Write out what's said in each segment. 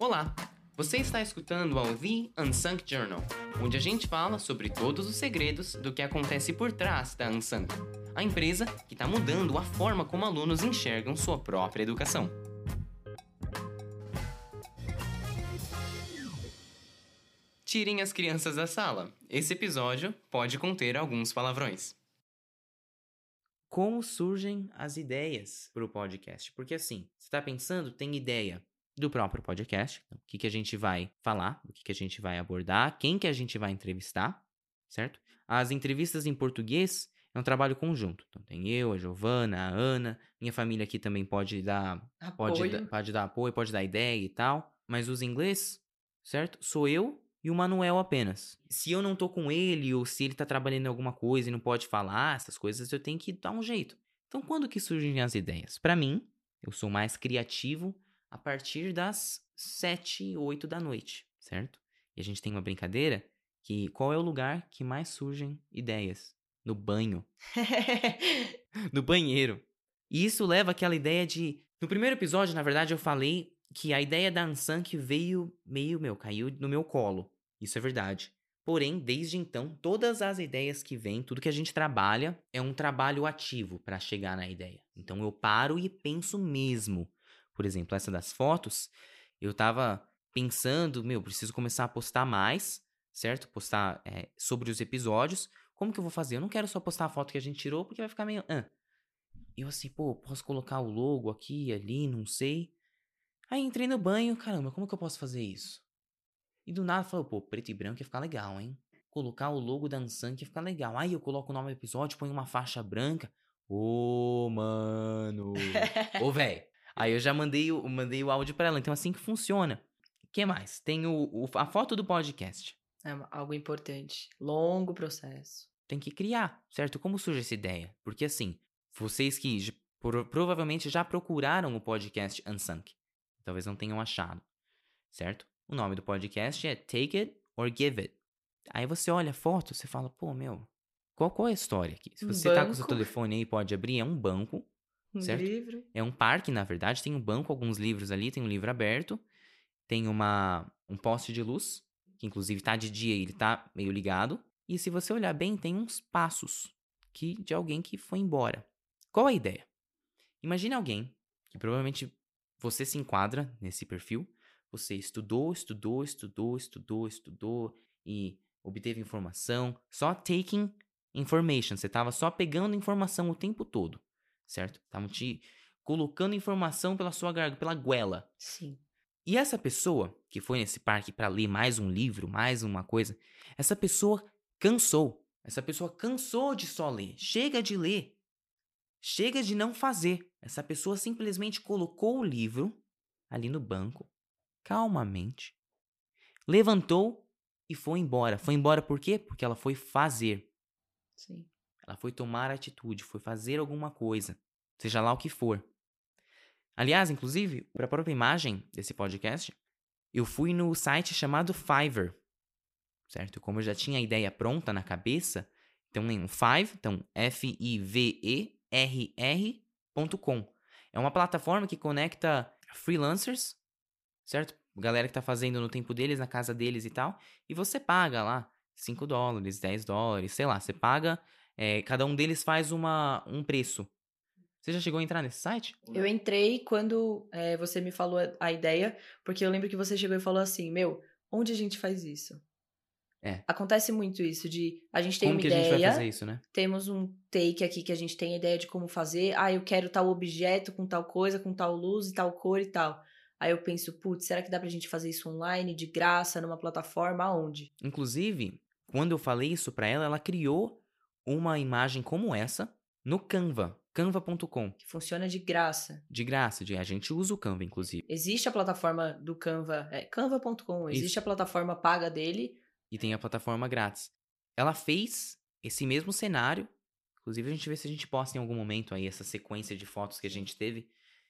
Olá! Você está escutando ao The Unsung Journal, onde a gente fala sobre todos os segredos do que acontece por trás da Unsung, a empresa que está mudando a forma como alunos enxergam sua própria educação. Tirem as crianças da sala. Esse episódio pode conter alguns palavrões. Como surgem as ideias para o podcast? Porque assim, você está pensando, tem ideia do próprio podcast, então, o que, que a gente vai falar, o que, que a gente vai abordar, quem que a gente vai entrevistar, certo? As entrevistas em português é um trabalho conjunto. Então tem eu, a Giovana, a Ana, minha família aqui também pode dar pode, Apoio. pode dar apoio, pode dar ideia e tal, mas os inglês, certo? Sou eu e o Manuel apenas. Se eu não tô com ele ou se ele tá trabalhando em alguma coisa e não pode falar essas coisas, eu tenho que dar um jeito. Então quando que surgem as ideias? Para mim, eu sou mais criativo a partir das 7, 8 da noite, certo? E a gente tem uma brincadeira que qual é o lugar que mais surgem ideias? No banho. no banheiro. E isso leva àquela ideia de. No primeiro episódio, na verdade, eu falei que a ideia da Ansank veio meio, meu, caiu no meu colo. Isso é verdade. Porém, desde então, todas as ideias que vêm, tudo que a gente trabalha, é um trabalho ativo para chegar na ideia. Então eu paro e penso mesmo. Por exemplo, essa das fotos, eu tava pensando, meu, preciso começar a postar mais, certo? Postar é, sobre os episódios. Como que eu vou fazer? Eu não quero só postar a foto que a gente tirou, porque vai ficar meio. Ah. Eu assim, pô, posso colocar o logo aqui, ali, não sei. Aí entrei no banho, caramba, como que eu posso fazer isso? E do nada falou, pô, preto e branco ia ficar legal, hein? Colocar o logo da Ansan ia ficar legal. Aí eu coloco o nome do episódio, põe uma faixa branca. Ô, mano. Ô, velho. Aí eu já mandei o, mandei o áudio pra ela. Então, assim que funciona. O que mais? Tem o, o- a foto do podcast. É algo importante. Longo processo. Tem que criar, certo? Como surge essa ideia? Porque, assim, vocês que pro- provavelmente já procuraram o podcast Unsunk. Talvez não tenham achado, certo? O nome do podcast é Take It or Give It. Aí você olha a foto, você fala, pô, meu, qual, qual é a história aqui? Se Um você tá com o seu telefone aí, pode abrir, é um banco, Um Certo. livro. É um parque, na verdade, tem um banco, alguns livros ali, tem um livro aberto, tem uma um poste de luz, que inclusive tá de dia e ele tá meio ligado, e se você olhar bem, tem uns passos que de alguém que foi embora. Qual a ideia? Imagine alguém que provavelmente você se enquadra nesse perfil, você estudou, estudou, estudou, estudou, estudou e obteve informação, só taking information, você tava só pegando informação o tempo todo certo? Estavam te colocando informação pela sua garganta, pela goela. Sim. E essa pessoa que foi nesse parque para ler mais um livro, mais uma coisa, essa pessoa cansou. Essa pessoa cansou de só ler. Chega de ler. Chega de não fazer. Essa pessoa simplesmente colocou o livro ali no banco, calmamente, levantou e foi embora. Foi embora por quê? Porque ela foi fazer. Sim. Ela foi tomar atitude, foi fazer alguma coisa, seja lá o que for. Aliás, inclusive, para a própria imagem desse podcast, eu fui no site chamado Fiverr, certo? Como eu já tinha a ideia pronta na cabeça, então em um Five, então F-I-V-E-R-R.com. É uma plataforma que conecta freelancers, certo? Galera que tá fazendo no tempo deles, na casa deles e tal, e você paga lá 5 dólares, 10 dólares, sei lá, você paga é, cada um deles faz uma, um preço. Você já chegou a entrar nesse site? Eu entrei quando é, você me falou a- ideia, porque eu lembro que você chegou e falou assim, meu, onde a gente faz isso? É. Acontece muito isso, de a gente tem Como uma que a gente ideia, vai fazer isso, né? temos um take aqui que a gente tem a ideia de como fazer, ah, eu quero tal objeto com tal coisa, com tal luz e tal cor e tal. Aí eu penso, putz, será que dá pra gente fazer isso online, de graça, numa plataforma, aonde? Inclusive, quando eu falei isso pra ela, ela criou uma imagem como essa no Canva, canva.com, Que funciona de graça. de graça, de, a gente usa o Canva, inclusive. Existe a plataforma do Canva, é canva.com, existe Isso. a plataforma paga dele, E tem a plataforma grátis. Ela fez esse mesmo cenário. Inclusive, a gente vê se a gente posta em algum momento aí essa sequência de fotos que a gente teve.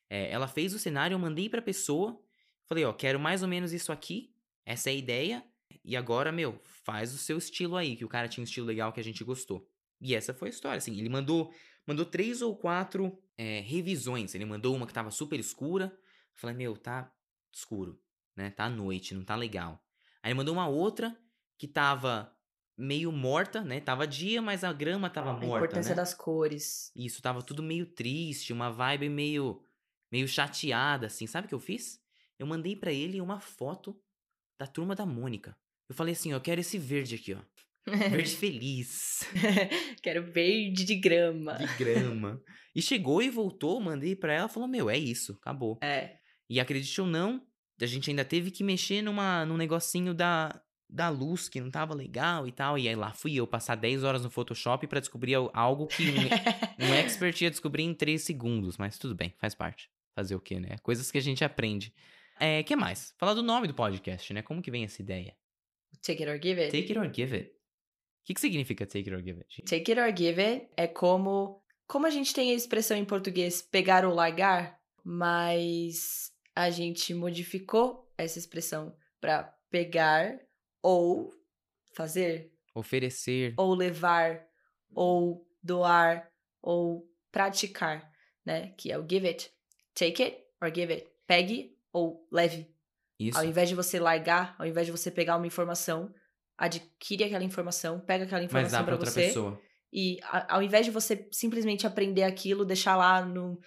É, ela fez o cenário, eu mandei pra pessoa. Falei, ó, quero mais ou menos isso aqui. Essa é a ideia. E agora, meu, faz o seu estilo aí, que o cara tinha um estilo legal que a gente gostou. E essa foi a história, assim. Ele mandou, mandou três ou quatro é, revisões. Ele mandou uma que tava super escura. Falei, meu, tá escuro, né? Tá à noite, não tá legal. Aí ele mandou uma outra que tava meio morta, né? Tava dia, mas a grama tava A morta, importância né? das cores. Isso, tava tudo meio triste, uma vibe meio meio chateada, assim. Sabe o que eu fiz? Eu mandei pra ele uma foto da turma da Mônica. Eu falei assim, ó, eu quero esse verde aqui, ó. Verde feliz. Quero verde de grama. De grama. E chegou e voltou, mandei pra ela, falou, meu, é isso, acabou. É. E acredite ou não, a gente ainda teve que mexer numa, num negocinho da, da luz que não tava legal e tal. E aí lá fui eu passar 10 horas no Photoshop pra descobrir al- algo que um, um expert ia descobrir em 3 segundos. Mas tudo bem, faz parte. Fazer o quê, né? Coisas que a gente aprende. É, que mais? Falar do nome do podcast, né? Como que vem essa ideia? Take it or give it. Take it or give it. O que, que significa take it or give it? Take it or give it é como. Como a gente tem a expressão em português pegar ou largar, mas a gente modificou essa expressão para pegar ou fazer, Oferecer. ou levar, ou doar, ou praticar, né? Que é o give it. Take it or give it. Pegue ou leve. Isso. Ao invés de você largar, ao invés de você pegar uma informação, adquire aquela informação, pega aquela informação outra você. pessoa. E a- ao invés de você simplesmente aprender aquilo, deixar lá no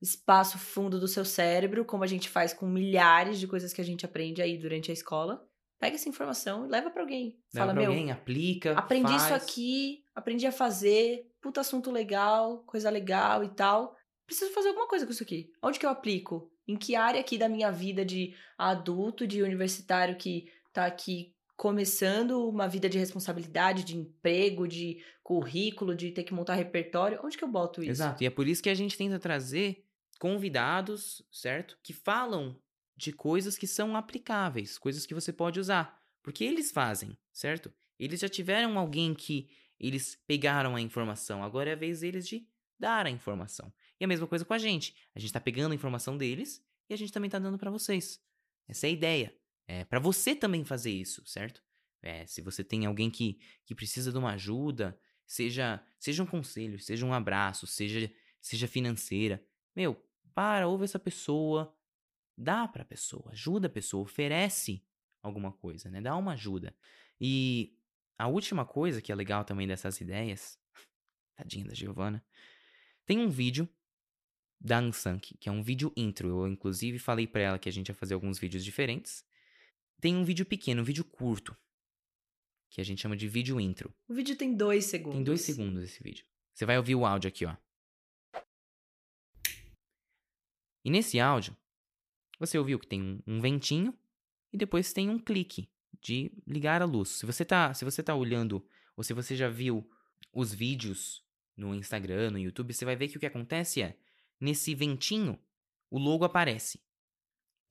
espaço fundo do seu cérebro, como a gente faz com milhares de coisas que a gente aprende aí durante a escola, pega essa informação e leva pra alguém. Leva Fala, pra meu, alguém, aplica. aprendi isso faz. aqui, aprendi a fazer, puta assunto legal, coisa legal e tal. Preciso fazer alguma coisa com isso aqui. Onde que eu aplico? Em que área aqui da minha vida de adulto, de universitário que tá aqui começando uma vida de responsabilidade, de emprego, de currículo, de ter que montar repertório? Onde que eu boto isso? Exato. E é por isso que a gente tenta trazer convidados, certo? Que falam de coisas que são aplicáveis, coisas que você pode usar. Porque eles fazem, certo? Eles já tiveram alguém que eles pegaram a informação. Agora é a vez deles de dar a informação. E a mesma coisa com a gente. A gente tá pegando a informação deles e a gente também tá dando pra vocês. Essa é a ideia. É para você também fazer isso, certo? É, se você tem alguém que, que precisa de uma ajuda, seja seja um conselho, seja um abraço, seja seja financeira, meu, para, ouve essa pessoa, dá pra pessoa, ajuda a pessoa, oferece alguma coisa, né? Dá uma ajuda. E a última coisa que é legal também dessas ideias, tadinha da Giovana, tem um vídeo da Ansank, que é um vídeo intro. Eu, inclusive, falei pra ela que a gente ia fazer alguns vídeos diferentes. Tem um vídeo pequeno, um vídeo curto, que a gente chama de vídeo intro. O vídeo tem dois segundos. Tem dois segundos esse vídeo. Você vai ouvir o áudio aqui, ó. E nesse áudio, você ouviu que tem um, ventinho e depois tem um clique de ligar a luz. Se você tá, se você tá olhando ou se você já viu os vídeos no Instagram, no YouTube, você vai ver que o que acontece é, nesse ventinho, o logo aparece.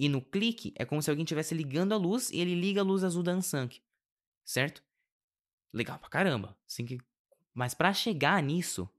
E no clique é como se alguém estivesse ligando a luz e ele liga a luz azul da Ansank. Certo? Legal pra caramba. Assim que... Mas pra chegar nisso,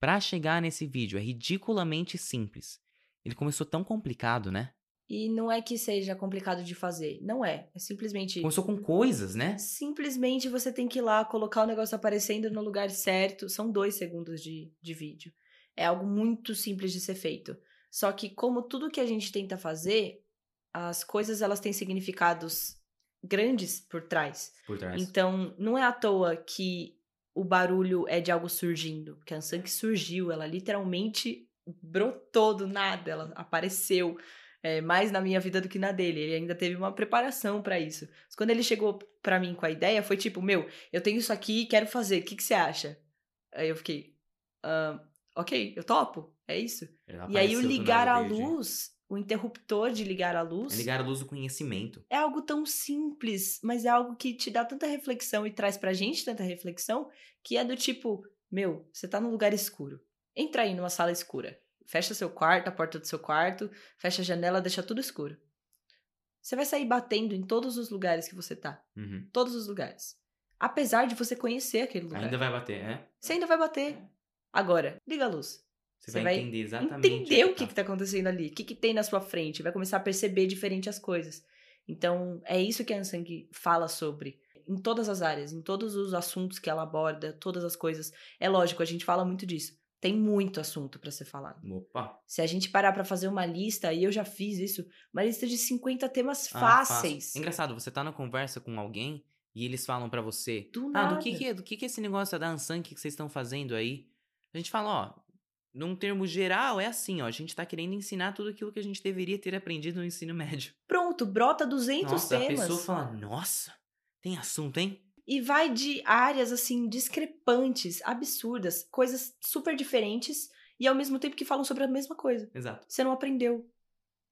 pra chegar nesse vídeo, é ridiculamente simples. Ele começou tão complicado, né? E não é que seja complicado de fazer. Não é. É simplesmente. Começou com coisas, né? Simplesmente você tem que ir lá, colocar o negócio aparecendo no lugar certo. São dois segundos de, de vídeo. É algo muito simples de ser feito. Só que, como tudo que a gente tenta fazer, as coisas elas têm significados grandes por trás. Por trás. Então, não é à toa que o barulho é de algo surgindo. Porque a Ansank surgiu, ela literalmente brotou do nada, ela apareceu é, mais na minha vida do que na dele. Ele ainda teve uma preparação pra isso. Mas quando ele chegou pra mim com a ideia, foi tipo: Meu, eu tenho isso aqui e quero fazer, o que, que você acha? Aí eu fiquei: "Ah, Ok, eu topo, é isso. E aí o ligar a luz, o interruptor de ligar a luz. É ligar a luz do conhecimento. É algo tão simples, mas é algo que te dá tanta reflexão e traz pra gente tanta reflexão, que é do tipo, meu, você tá num lugar escuro. Entra aí numa sala escura. Fecha seu quarto, a porta do seu quarto, fecha a janela, deixa tudo escuro. Você vai sair batendo em todos os lugares que você tá. Uhum. Todos os lugares. Apesar de você conhecer aquele lugar. Ainda vai bater, é? Você ainda vai bater. Agora, liga a luz. Você, Você vai, vai entender exatamente. entender o que, tá. que tá acontecendo ali, o que, que tem na sua frente, vai começar a perceber diferente as coisas. Então, é isso que a Ansang fala sobre. Em todas as áreas, em todos os assuntos que ela aborda, todas as coisas. É lógico, a gente fala muito disso. Tem muito assunto para ser falado. Opa. Se a gente parar para fazer uma lista, e eu já fiz isso, uma lista de 50 temas Ah, fáceis. fácil. Engraçado, você tá na conversa com alguém e eles falam pra você: Do Ah, nada. do que que é, do que que é esse negócio da Ansan que vocês estão fazendo aí? A gente fala, ó, num termo geral é assim, ó, a gente tá querendo ensinar tudo aquilo que a gente deveria ter aprendido no ensino médio. Pronto, brota 200 Nossa, a temas. pessoa fala, nossa, tem assunto, hein? E vai de áreas, assim, discrepantes, absurdas, coisas super diferentes e ao mesmo tempo que falam sobre a mesma coisa. Exato. Você não aprendeu.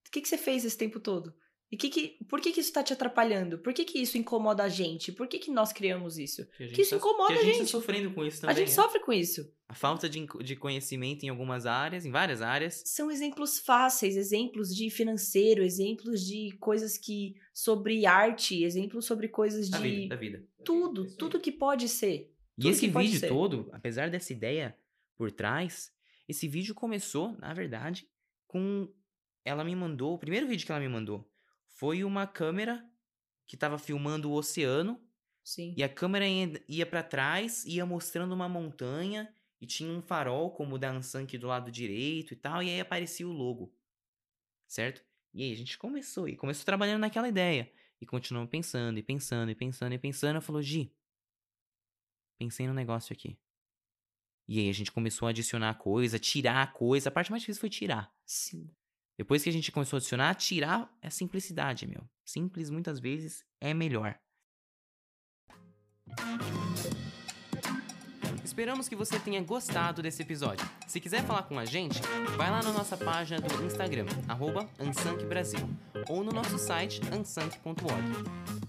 O que, que você fez esse tempo todo? E que que, por que, que isso tá te atrapalhando? Por que, que isso incomoda a gente? Por que, que nós criamos isso? Que, a gente Que isso tá- incomoda que a a gente. gente. tá sofrendo com isso a também. gente né? sofre com isso. A falta de, de conhecimento em algumas áreas, em várias áreas. São exemplos fáceis, exemplos de financeiro, exemplos de coisas que. sobre arte, exemplos sobre coisas Da de. vida, da vida. Tudo, tudo que pode ser. E esse vídeo ser. todo, apesar dessa ideia por trás, esse vídeo começou, na verdade, com. Ela me mandou. O primeiro vídeo que ela me mandou foi uma câmera que tava filmando o oceano. Sim. E a câmera ia, para trás, ia mostrando uma montanha. E tinha um farol, como o da Ansan aqui do lado direito e tal. E aí aparecia o logo. Certo? E aí a gente começou. E começou trabalhando naquela ideia. E continuamos pensando, e pensando, e pensando, e pensando. Eu falou, Gi, pensei no negócio aqui. E aí a gente começou a adicionar coisa, tirar coisa. A parte mais difícil foi tirar. Sim. Depois que a gente começou a adicionar, tirar é simplicidade, meu. Simples muitas vezes é melhor. Esperamos que você tenha gostado desse episódio. Se quiser falar com a gente, vai lá na nossa página do Instagram, arroba Brasil, ou no nosso site ansank.org.